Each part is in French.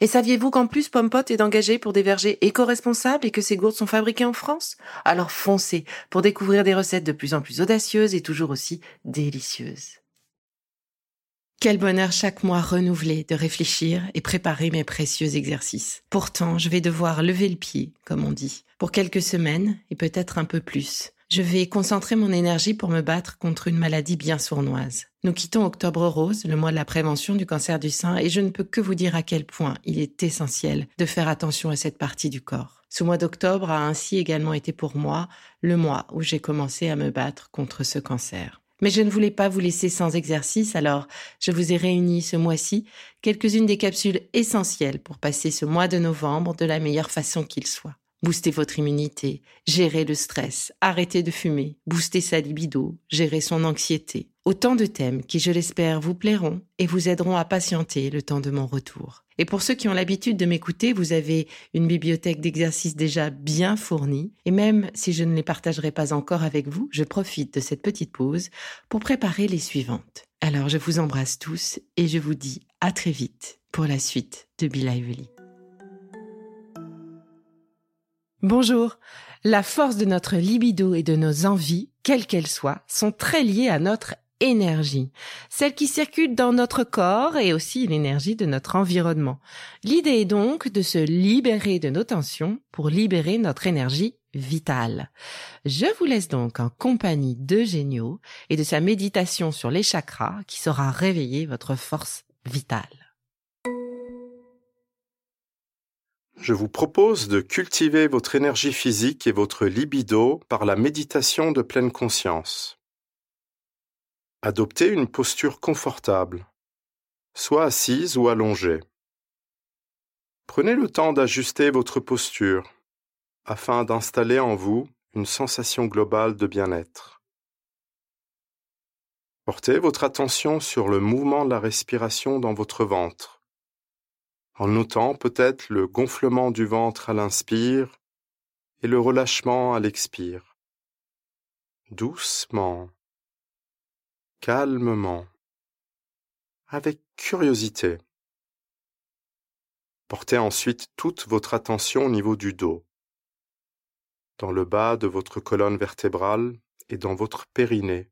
Et saviez-vous qu'en plus Pompot est engagé pour des vergers éco-responsables et que ces gourdes sont fabriquées en France? Alors foncez pour découvrir des recettes de plus en plus audacieuses et toujours aussi délicieuses. Quel bonheur chaque mois renouvelé de réfléchir et préparer mes précieux exercices. Pourtant, je vais devoir lever le pied, comme on dit, pour quelques semaines et peut-être un peu plus. Je vais concentrer mon énergie pour me battre contre une maladie bien sournoise. Nous quittons Octobre Rose, le mois de la prévention du cancer du sein, et je ne peux que vous dire à quel point il est essentiel de faire attention à cette partie du corps. Ce mois d'octobre a ainsi également été pour moi le mois où j'ai commencé à me battre contre ce cancer. Mais je ne voulais pas vous laisser sans exercice, alors je vous ai réuni ce mois-ci quelques-unes des capsules essentielles pour passer ce mois de novembre de la meilleure façon qu'il soit booster votre immunité, gérer le stress, arrêter de fumer, booster sa libido, gérer son anxiété. Autant de thèmes qui, je l'espère, vous plairont et vous aideront à patienter le temps de mon retour. Et pour ceux qui ont l'habitude de m'écouter, vous avez une bibliothèque d'exercices déjà bien fournie. Et même si je ne les partagerai pas encore avec vous, je profite de cette petite pause pour préparer les suivantes. Alors je vous embrasse tous et je vous dis à très vite pour la suite de Be Lively. Bonjour. La force de notre libido et de nos envies, quelles qu'elles soient, sont très liées à notre énergie, celle qui circule dans notre corps et aussi l'énergie de notre environnement. L'idée est donc de se libérer de nos tensions pour libérer notre énergie vitale. Je vous laisse donc en compagnie de Génio et de sa méditation sur les chakras qui saura réveiller votre force vitale. Je vous propose de cultiver votre énergie physique et votre libido par la méditation de pleine conscience. Adoptez une posture confortable, soit assise ou allongée. Prenez le temps d'ajuster votre posture afin d'installer en vous une sensation globale de bien-être. Portez votre attention sur le mouvement de la respiration dans votre ventre en notant peut-être le gonflement du ventre à l'inspire et le relâchement à l'expire. Doucement, calmement, avec curiosité. Portez ensuite toute votre attention au niveau du dos, dans le bas de votre colonne vertébrale et dans votre périnée,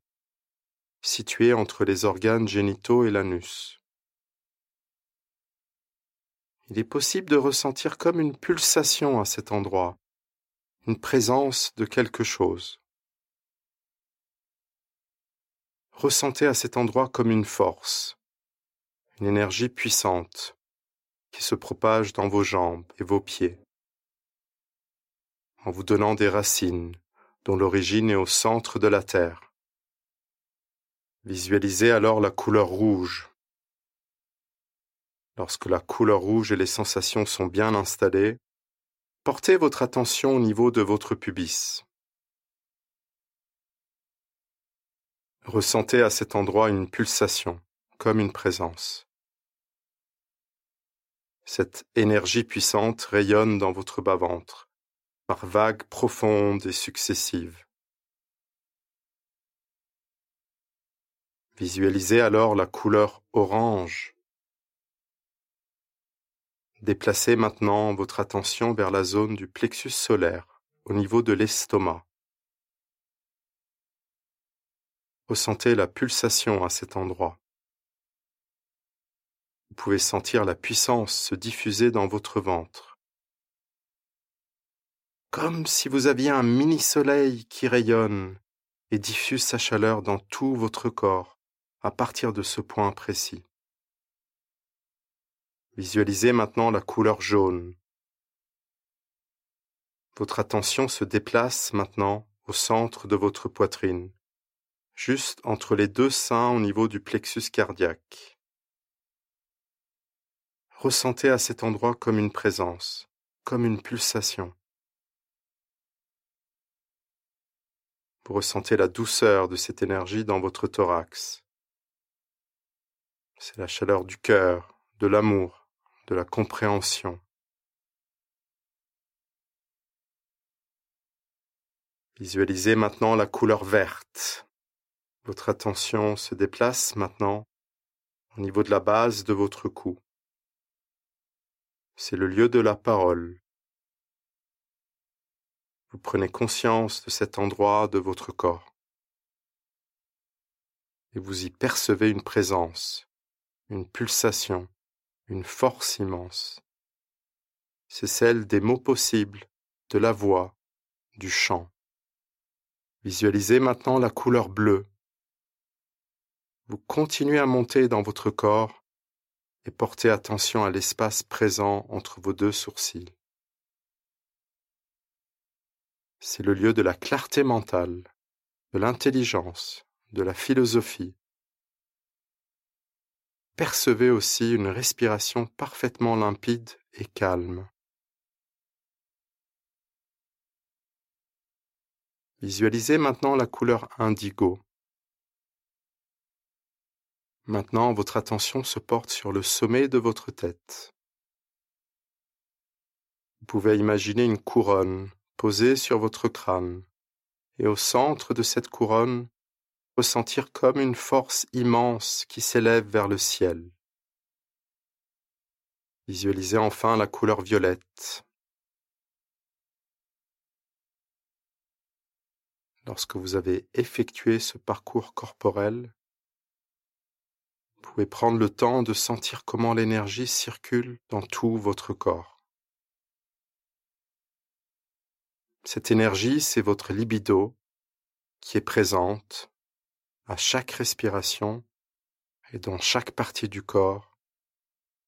situé entre les organes génitaux et l'anus il est possible de ressentir comme une pulsation à cet endroit, une présence de quelque chose. Ressentez à cet endroit comme une force, une énergie puissante qui se propage dans vos jambes et vos pieds, en vous donnant des racines dont l'origine est au centre de la Terre. Visualisez alors la couleur rouge Lorsque la couleur rouge et les sensations sont bien installées, portez votre attention au niveau de votre pubis. Ressentez à cet endroit une pulsation, comme une présence. Cette énergie puissante rayonne dans votre bas-ventre, par vagues profondes et successives. Visualisez alors la couleur orange Déplacez maintenant votre attention vers la zone du plexus solaire, au niveau de l'estomac. Ressentez la pulsation à cet endroit. Vous pouvez sentir la puissance se diffuser dans votre ventre. Comme si vous aviez un mini-soleil qui rayonne et diffuse sa chaleur dans tout votre corps, à partir de ce point précis. Visualisez maintenant la couleur jaune. Votre attention se déplace maintenant au centre de votre poitrine, juste entre les deux seins au niveau du plexus cardiaque. Ressentez à cet endroit comme une présence, comme une pulsation. Vous ressentez la douceur de cette énergie dans votre thorax. C'est la chaleur du cœur, de l'amour, de la compréhension. Visualisez maintenant la couleur verte. Votre attention se déplace maintenant au niveau de la base de votre cou. C'est le lieu de la parole. Vous prenez conscience de cet endroit de votre corps. Et vous y percevez une présence, une pulsation, une force immense. C'est celle des mots possibles, de la voix, du chant. Visualisez maintenant la couleur bleue. Vous continuez à monter dans votre corps et portez attention à l'espace présent entre vos deux sourcils. C'est le lieu de la clarté mentale, de l'intelligence, de la philosophie. Percevez aussi une respiration parfaitement limpide et calme. Visualisez maintenant la couleur indigo. Maintenant, votre attention se porte sur le sommet de votre tête. Vous pouvez imaginer une couronne posée sur votre crâne, et au centre de cette couronne, ressentir comme une force immense qui s'élève vers le ciel. Visualisez enfin la couleur violette, lorsque vous avez effectué ce parcours corporel, vous pouvez prendre le temps de sentir comment l'énergie circule dans tout votre corps. Cette énergie, c'est votre libido qui est présente à chaque respiration et dans chaque partie du corps,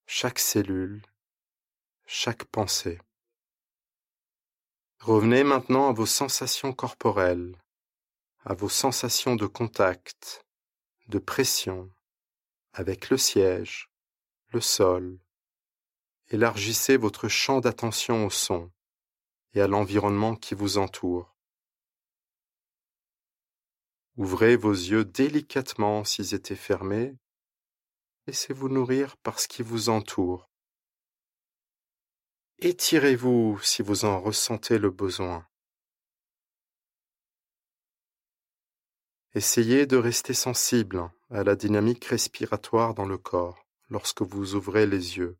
chaque cellule, chaque pensée. Revenez maintenant à vos sensations corporelles à vos sensations de contact, de pression avec le siège, le sol. Élargissez votre champ d'attention au son et à l'environnement qui vous entoure. Ouvrez vos yeux délicatement s'ils étaient fermés. Laissez-vous nourrir par ce qui vous entoure. Étirez-vous si vous en ressentez le besoin. Essayez de rester sensible à la dynamique respiratoire dans le corps lorsque vous ouvrez les yeux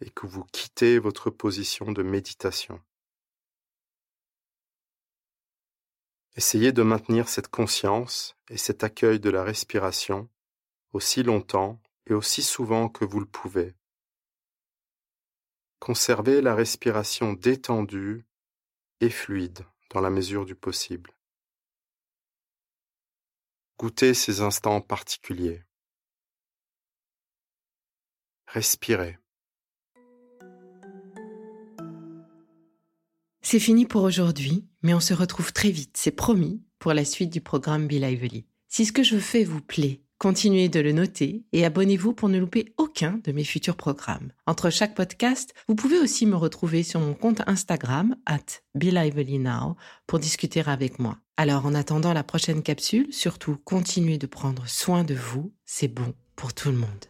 et que vous quittez votre position de méditation. Essayez de maintenir cette conscience et cet accueil de la respiration aussi longtemps et aussi souvent que vous le pouvez. Conservez la respiration détendue et fluide dans la mesure du possible. Goûtez ces instants particuliers. Respirez. C'est fini pour aujourd'hui, mais on se retrouve très vite, c'est promis, pour la suite du programme Be Lively. Si ce que je fais vous plaît, Continuez de le noter et abonnez-vous pour ne louper aucun de mes futurs programmes. Entre chaque podcast, vous pouvez aussi me retrouver sur mon compte Instagram, at BeLivelyNow, pour discuter avec moi. Alors en attendant la prochaine capsule, surtout continuez de prendre soin de vous, c'est bon pour tout le monde.